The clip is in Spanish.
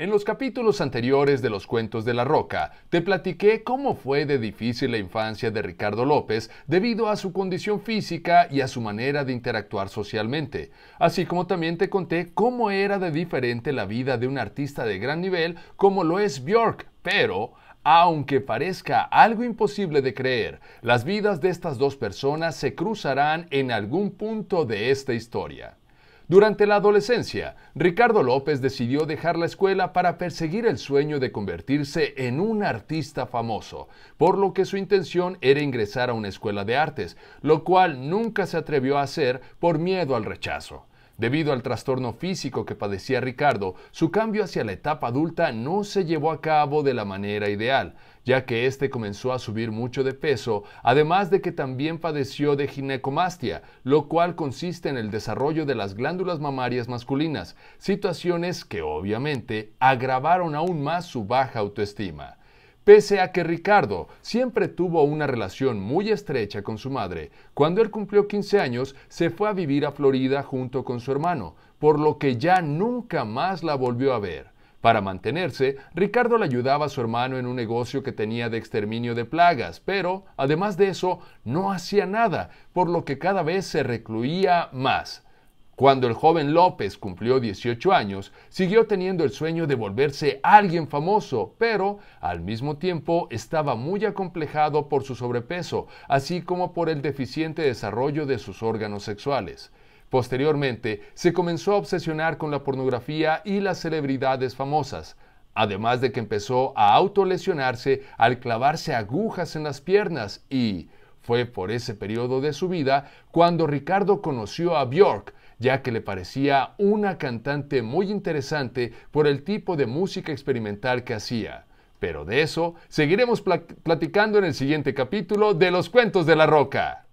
En los capítulos anteriores de los Cuentos de la Roca, te platiqué cómo fue de difícil la infancia de Ricardo López debido a su condición física y a su manera de interactuar socialmente, así como también te conté cómo era de diferente la vida de un artista de gran nivel como lo es Björk, pero aunque parezca algo imposible de creer, las vidas de estas dos personas se cruzarán en algún punto de esta historia. Durante la adolescencia, Ricardo López decidió dejar la escuela para perseguir el sueño de convertirse en un artista famoso, por lo que su intención era ingresar a una escuela de artes, lo cual nunca se atrevió a hacer por miedo al rechazo. Debido al trastorno físico que padecía Ricardo, su cambio hacia la etapa adulta no se llevó a cabo de la manera ideal, ya que éste comenzó a subir mucho de peso, además de que también padeció de ginecomastia, lo cual consiste en el desarrollo de las glándulas mamarias masculinas, situaciones que obviamente agravaron aún más su baja autoestima. Pese a que Ricardo siempre tuvo una relación muy estrecha con su madre, cuando él cumplió 15 años se fue a vivir a Florida junto con su hermano, por lo que ya nunca más la volvió a ver. Para mantenerse, Ricardo le ayudaba a su hermano en un negocio que tenía de exterminio de plagas, pero, además de eso, no hacía nada, por lo que cada vez se recluía más. Cuando el joven López cumplió 18 años, siguió teniendo el sueño de volverse alguien famoso, pero al mismo tiempo estaba muy acomplejado por su sobrepeso, así como por el deficiente desarrollo de sus órganos sexuales. Posteriormente, se comenzó a obsesionar con la pornografía y las celebridades famosas, además de que empezó a autolesionarse al clavarse agujas en las piernas y fue por ese periodo de su vida cuando Ricardo conoció a Björk, ya que le parecía una cantante muy interesante por el tipo de música experimental que hacía. Pero de eso seguiremos platicando en el siguiente capítulo de Los Cuentos de la Roca.